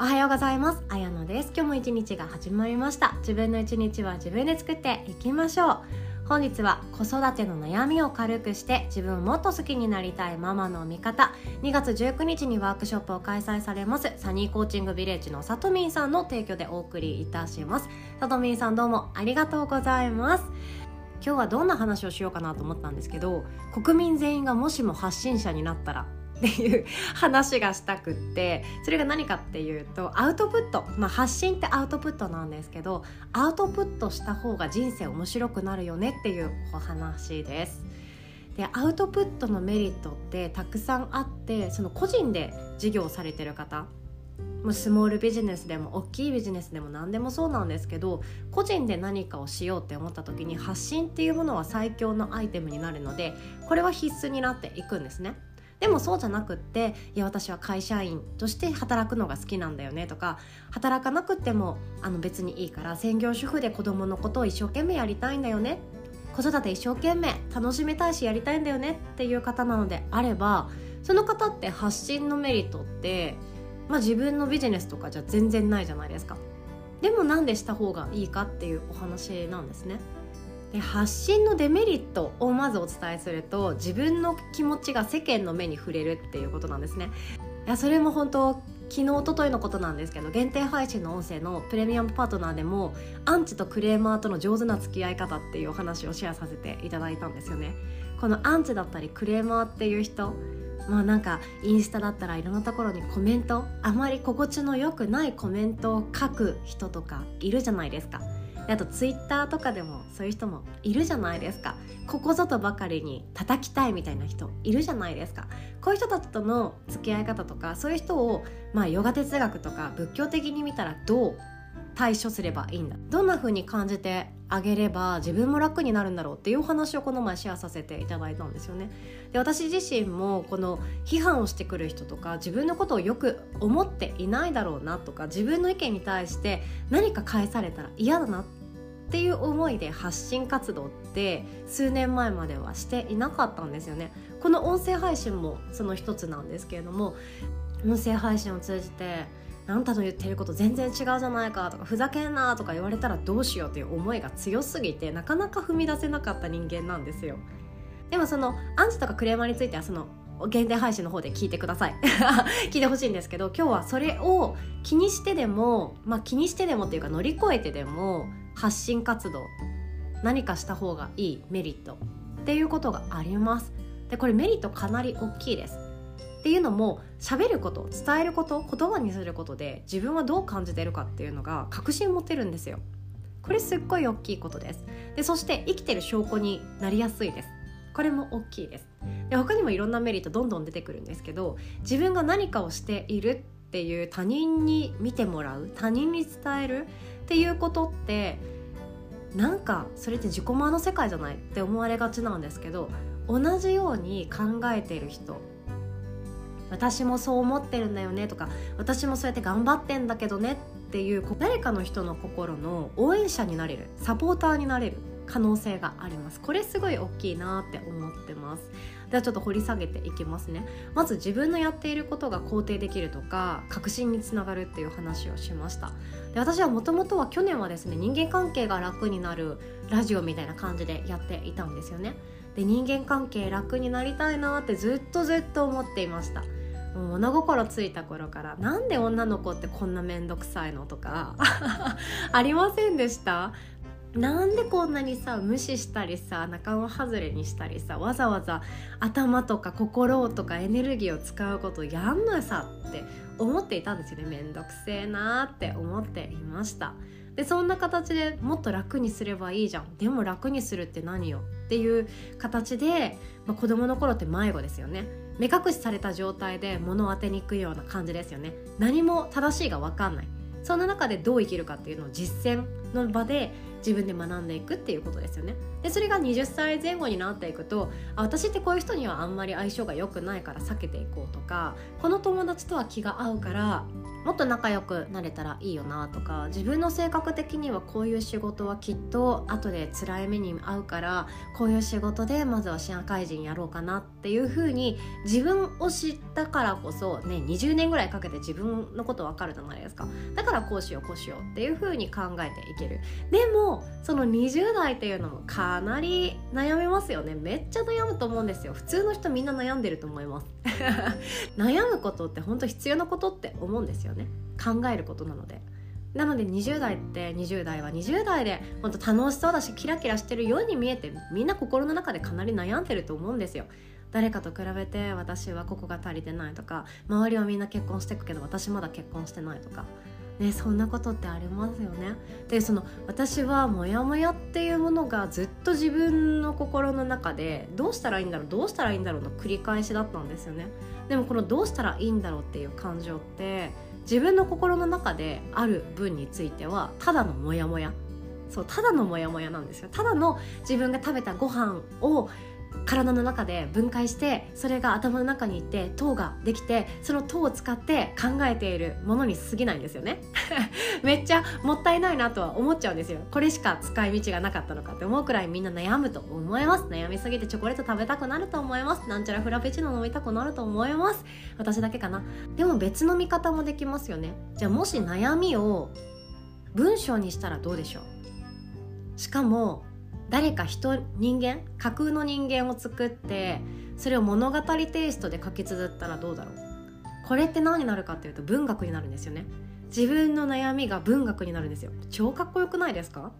おはようございます。あやのです。今日も一日が始まりました。自分の一日は自分で作っていきましょう。本日は子育ての悩みを軽くして自分をもっと好きになりたいママの味方。2月19日にワークショップを開催されますサニーコーチングビレッジのさとみんさんの提供でお送りいたします。さとみんさんどうもありがとうございます。今日はどんな話をしようかなと思ったんですけど国民全員がもしも発信者になったらっていう話がしたくってそれが何かっていうとアウトプット、まあ、発信ってアウトプットなんですけどアウトプットした方が人生面白くなるよねっていうお話です。でアウトプットのメリットってたくさんあってその個人で事業されてる方もうスモールビジネスでも大きいビジネスでも何でもそうなんですけど個人で何かをしようって思った時に発信っていうものは最強のアイテムになるのでこれは必須になっていくんですね。でもそうじゃなくっていや私は会社員として働くのが好きなんだよねとか働かなくってもあの別にいいから専業主婦で子供のことを一生懸命やりたいんだよね。子育て一生懸命楽しめたいしやりたいんだよねっていう方なのであればその方って発信のメリットって、まあ、自分のビジネスとかじゃ全然ないじゃないですか。でもなんでした方がいいかっていうお話なんですね。で発信のデメリットをまずお伝えすると自分の気持ちが世間の目に触れるっていうことなんですね。いやそれも本当昨日一昨日のことなんですけど限定配信の音声のプレミアムパートナーでもアンチとクレーマーとの上手な付き合い方っていうお話をシェアさせていただいたんですよね。このアンチだったりクレーマーっていう人まあなんかインスタだったらいろんなところにコメントあまり心地の良くないコメントを書く人とかいるじゃないですか。あとツイッターとかでもそういう人もいるじゃないですか。ここぞとばかりに叩きたいみたいな人いるじゃないですか。こういう人たちとの付き合い方とかそういう人をまあヨガ哲学とか仏教的に見たらどう対処すればいいんだ。どんな風に感じてあげれば自分も楽になるんだろうっていうお話をこの前シェアさせていただいたんですよね。で私自身もこの批判をしてくる人とか自分のことをよく思っていないだろうなとか自分の意見に対して何か返されたら嫌だなってっていう思いで発信活動って数年前まではしていなかったんですよね。この音声配信もその一つなんですけれども音声配信を通じてあんたの言ってること全然違うじゃないかとかふざけんなとか言われたらどうしようという思いが強すぎてなかなか踏み出せなかった人間なんですよ。でもそのアンチとかクレーマーについてはその限定配信の方で聞いてください。聞いてほしいんですけど今日はそれを気にしてでもまあ気にしてでもっていうか乗り越えてでも発信活動何かした方がいいメリットっていうことがあります。でこれメリットかなり大きいです。っていうのも喋ること伝えること言葉にすることで自分はどう感じてるかっていうのが確信持てるんですよ。これすっごい大きいことです。でそして生きてる証拠になりやすいです。これも大きいです。で他にもいろんなメリットどんどん出てくるんですけど自分が何かをしているっていう他人に見てもらう他人に伝えるっていうことってなんかそれって自己満の世界じゃないって思われがちなんですけど同じように考えている人私もそう思ってるんだよねとか私もそうやって頑張ってんだけどねっていう誰かの人の心の応援者になれるサポーターになれる可能性があります。これすごい大きいなって思ってます。ではちょっと掘り下げていきますね。まず自分のやっていることが肯定できるとか確信につながるっていう話をしました。で私はもともとは去年はですね人間関係が楽になるラジオみたいな感じでやっていたんですよね。で人間関係楽になりたいなってずっとずっと思っていました。もう物心ついた頃からなんで女の子ってこんな面倒くさいのとか ありませんでした？なんでこんなにさ無視したりさ仲間外れにしたりさわざわざ頭とか心とかエネルギーを使うことやんのさって思っていたんですよね。めんどくせえなーって思っていました。でそんな形でもっと楽にすればいいじゃん。でも楽にするって何よ？っていう形で、まあ、子供の頃って迷子ですよね。目隠しされた状態で物を当てに行くような感じですよね。何も正しいが分かんない。そんな中でどう生きるかっていうのを実践の場で自分で学んでいくっていうことですよね。でそれが20歳前後になっていくとあ私ってこういう人にはあんまり相性が良くないから避けていこうとかこの友達とは気が合うからもっと仲良くなれたらいいよなとか自分の性格的にはこういう仕事はきっと後で辛い目に遭うからこういう仕事でまずは社会人やろうかなっていうふうに自分を知ったからこそね20年ぐらいかけて自分のこと分かるじゃないですか。だからこうしようこうしようっていうふうに考えていける。でもその20代っていうのもかなり悩みますよね。めっちゃ悩むと思うんですよ。普通の人みんな悩んでると思います。悩むことって本当必要なことって思うんですよね。考えることなので。なので20代って20代は20代で本当楽しそうだしキラキラしてるように見えてみんな心の中でかなり悩んでると思うんですよ。誰かと比べて私はここが足りてないとか周りはみんな結婚してくけど私まだ結婚してないとか。ね、そんなことってありますよね。でその私はモヤモヤっていうものがずっと自分の心の中でどうしたらいいんだろうどうしたらいいんだろうの繰り返しだったんですよね。でもこのどうしたらいいんだろうっていう感情って自分の心の中である分についてはただのモヤモヤそうただのモヤモヤなんですよただの自分が食べたご飯を体の中で分解してそれが頭の中にいって糖ができてその糖を使って考えているものに過ぎないんですよね。めっちゃもったいないなとは思っちゃうんですよ。これしか使い道がなかったのかって思うくらいみんな悩むと思います。悩みすぎてチョコレート食べたくなると思います。なんちゃらフラペチーノ飲みたくなると思います。私だけかな。でも別の見方もできますよね。じゃあもし悩みを文章にしたらどうでしょう？しかも誰か人人間架空の人間を作ってそれを物語テイストで書き綴ったらどうだろう。これって何になるかっていうと文学になるんですよね。自分の悩みが文学になるんですよ。超かっこよくないですか？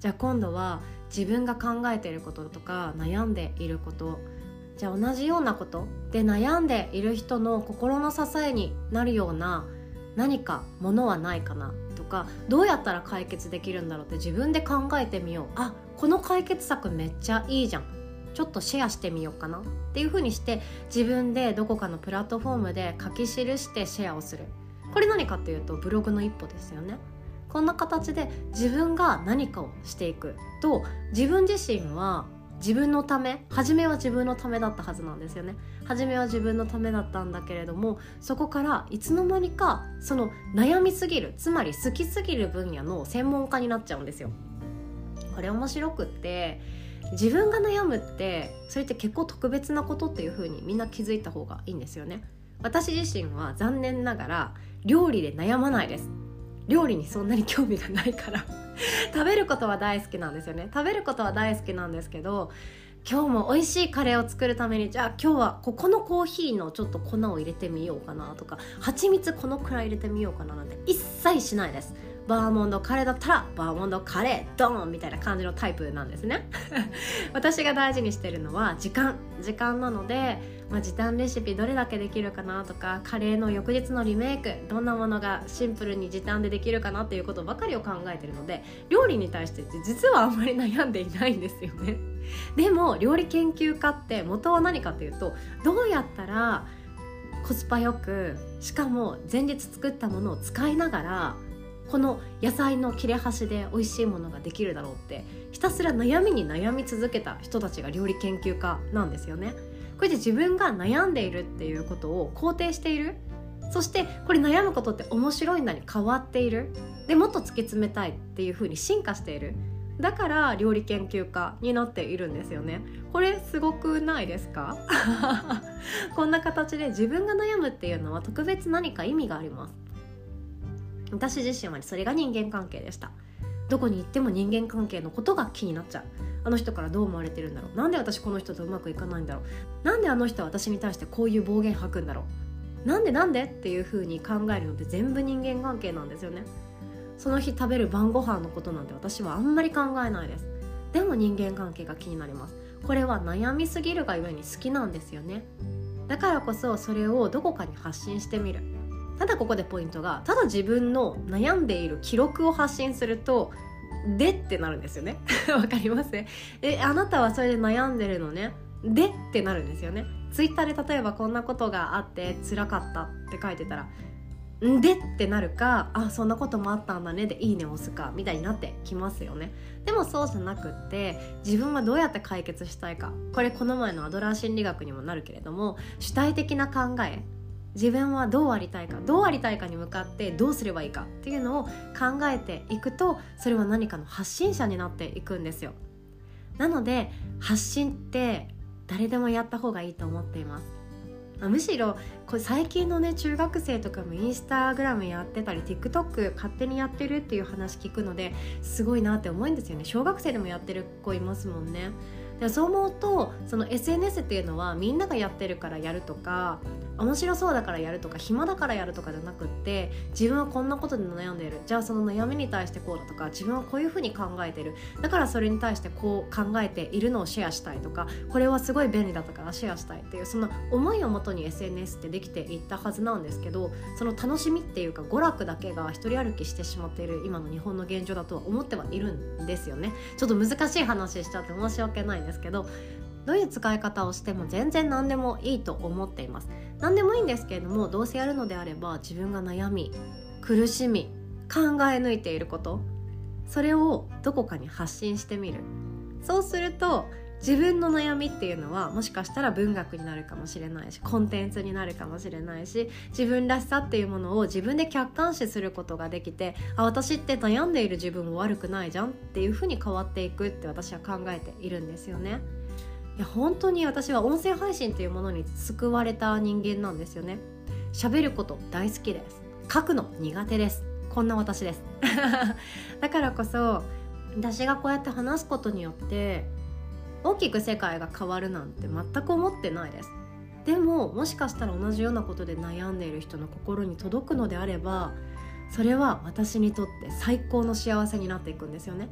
じゃあ今度は自分が考えていることとか悩んでいることじゃあ同じようなことで悩んでいる人の心の支えになるような何かものはないかな。かどうやったら解決できるんだろうって自分で考えてみよう。あこの解決策めっちゃいいじゃん。ちょっとシェアしてみようかな。っていう風にして自分でどこかのプラットフォームで書き記してシェアをする。これ何かっていうとブログの一歩ですよね。こんな形で自分が何かをしていくと自分自身は自分のため初めは自分のためだったはずなんですよね。初めは自分のためだったんだけれどもそこからいつの間にかその悩みすぎるつまり好きすぎる分野の専門家になっちゃうんですよ。これ面白くって自分が悩むってそれって結構特別なことっていう風にみんな気づいた方がいいんですよね。私自身は残念ながら料理で悩まないです。料理にそんなに興味がないから。食べることは大好きなんですよね。食べることは大好きなんですけど今日も美味しいカレーを作るためにじゃあ今日はここのコーヒーのちょっと粉を入れてみようかなとか蜂蜜このくらい入れてみようかななんて一切しないです。バーモンドカレーだったらバーモンドカレードーンみたいな感じのタイプなんですね。私が大事にしてるのは時間。時間なので、まあ、時短レシピどれだけできるかなとかカレーの翌日のリメイクどんなものがシンプルに時短でできるかなっていうことばかりを考えてるので料理に対して実はあんまり悩んでいないんですよね でも料理研究家って元は何かっていうとどうやったらコスパよくしかも前日作ったものを使いながらこの野菜の切れ端で美味しいものができるだろうってひたすら悩みに悩み続けた人たちが料理研究家なんですよね。これで自分が悩んでいるっていうことを肯定している。そしてこれ悩むことって面白いんだに変わっている。でもっと突き詰めたいっていう風に進化している。だから料理研究家になっているんですよね。これすごくないですか？こんな形で自分が悩むっていうのは特別何か意味があります。私自身はそれが人間関係でした。どこに行っても人間関係のことが気になっちゃう。あの人からどう思われてるんだろう？なんで私この人とうまくいかないんだろう？なんであの人は私に対してこういう暴言吐くんだろう？なんでなんでっていう風に考えるのって全部人間関係なんですよね。その日食べる晩ご飯のことなんて私はあんまり考えないです。でも人間関係が気になります。これは悩みすぎるがゆえに好きなんですよね。だからこそそれをどこかに発信してみる。ただここでポイントがただ自分の悩んでいる記録を発信するとでってなるんですよね。わかりますえあなたはそれで悩んでるのね。でってなるんですよね。ツイッターで例えばこんなことがあって辛かったって書いてたらんでってなるかあそんなこともあったんだね。でいいねを押すかみたいになってきますよね。でもそうじゃなくって自分はどうやって解決したいか。これこの前のアドラー心理学にもなるけれども主体的な考え自分はどうありたいかどうありたいかに向かってどうすればいいかっていうのを考えていくとそれは何かの発信者になっていくんですよ。なので発信って誰でもやった方がいいと思っています。むしろこれ最近のね中学生とかもインスタグラムやってたり TikTok 勝手にやってるっていう話聞くのですごいなって思うんですよね。小学生でもやってる子いますもんね。でそう思うとその SNS っていうのはみんながやってるからやるとか面白そうだからやるとか暇だからやるとかじゃなくって自分はこんなことで悩んでいる。じゃあその悩みに対してこうだとか自分はこういうふうに考えてる。だからそれに対してこう考えているのをシェアしたいとかこれはすごい便利だったからシェアしたいっていうその思いをもとに SNS ってできていったはずなんですけどその楽しみっていうか娯楽だけが一人歩きしてしまっている今の日本の現状だとは思ってはいるんですよね。ちょっと難しい話しちゃって申し訳ないですけどどういう使い方をしても全然何でもいいと思っています。何でもいいんですけれどもどうせやるのであれば自分が悩み苦しみ考え抜いていることそれをどこかに発信してみる。そうすると自分の悩みっていうのはもしかしたら文学になるかもしれないしコンテンツになるかもしれないし自分らしさっていうものを自分で客観視することができてあ私って悩んでいる自分も悪くないじゃんっていうふうに変わっていくって私は考えているんですよね。いや本当に私は音声配信っていうものに救われた人間なんですよね。喋ること大好きです。書くの苦手です。こんな私です。だからこそ私がこうやって話すことによって大きく世界が変わるなんて全く思ってないです。でももしかしたら同じようなことで悩んでいる人の心に届くのであればそれは私にとって最高の幸せになっていくんですよね。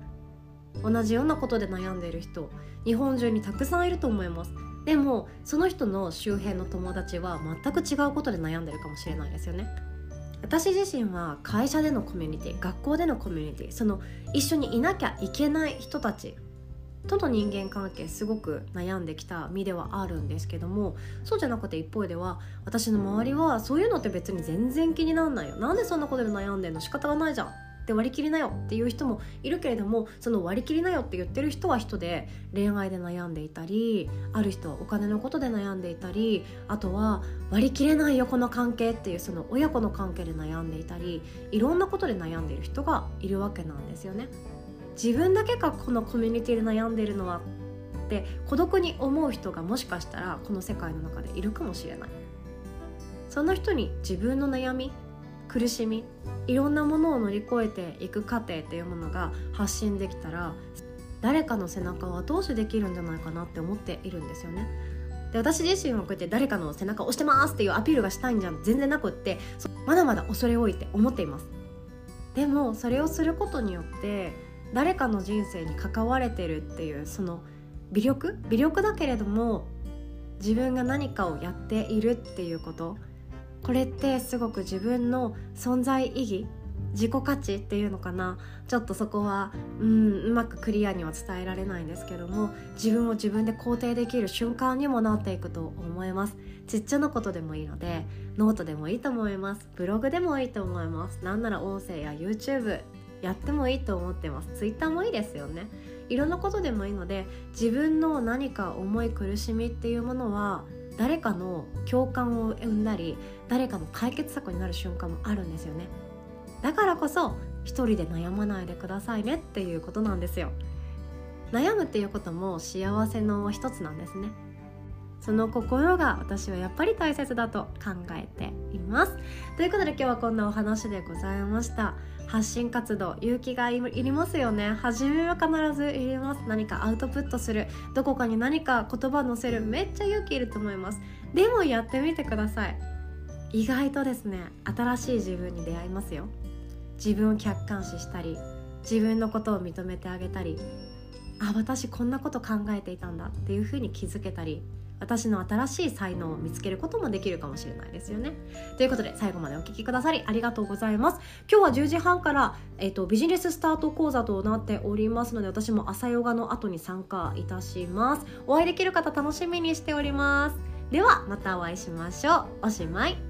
同じようなことで悩んでいる人日本中にたくさんいると思います。でもその人の周辺の友達は全く違うことで悩んでるかもしれないですよね。私自身は会社でのコミュニティ学校でのコミュニティその一緒にいなきゃいけない人たちとの人間関係すごく悩んできた身ではあるんですけどもそうじゃなくて一方では私の周りはそういうのって別に全然気にならないよ。なんでそんなことで悩んでんの？仕方がないじゃんって割り切りなよ。っていう人もいるけれどもその割り切りなよって言ってる人は人で恋愛で悩んでいたりある人はお金のことで悩んでいたりあとは割り切れないよこの関係っていうその親子の関係で悩んでいたりいろんなことで悩んでいる人がいるわけなんですよね。自分だけがこのコミュニティで悩んでいるのはって孤独に思う人がもしかしたらこの世界の中でいるかもしれないその人に自分の悩み苦しみいろんなものを乗り越えていく過程っていうものが発信できたら誰かの背中を後押しできるんじゃないかなって思っているんですよね。で私自身はこうやって誰かの背中を押してますっていうアピールがしたいんじゃ全然なくってまだまだ恐れ多いって思っていますでもそれをすることによって誰かの人生に関われてるっていうその微力？微力だけれども自分が何かをやっているっていうこと？これってすごく自分の存在意義？自己価値っていうのかな？ちょっとそこはうんうまくクリアには伝えられないんですけども自分を自分で肯定できる瞬間にもなっていくと思います。ちっちゃなことでもいいのでノートでもいいと思います。ブログでもいいと思います。なんなら音声や YouTube やってもいいと思ってます。Twitter もいいですよね。いろんなことでもいいので自分の何か重い苦しみっていうものは誰かの共感を生んだり誰かの解決策になる瞬間もあるんですよね。だからこそ一人で悩まないでくださいねっていうことなんですよ。悩むっていうことも幸せの一つなんですね。その心が私はやっぱり大切だと考えています。ということで今日はこんなお話でございました。発信活動勇気がいりますよね。初めは必ずいります。何かアウトプットする。どこかに何か言葉載せる。めっちゃ勇気いると思います。でもやってみてください。意外とですね新しい自分に出会いますよ。自分を客観視したり自分のことを認めてあげたり。あ私こんなこと考えていたんだっていうふうに気づけたり私の新しい才能を見つけることもできるかもしれないですよね。ということで最後までお聴きくださりありがとうございます。今日は10時半から、えーと、ビジネススタート講座となっておりますので私も朝ヨガの後に参加いたします。お会いできる方楽しみにしております。ではまたお会いしましょう。おしまい。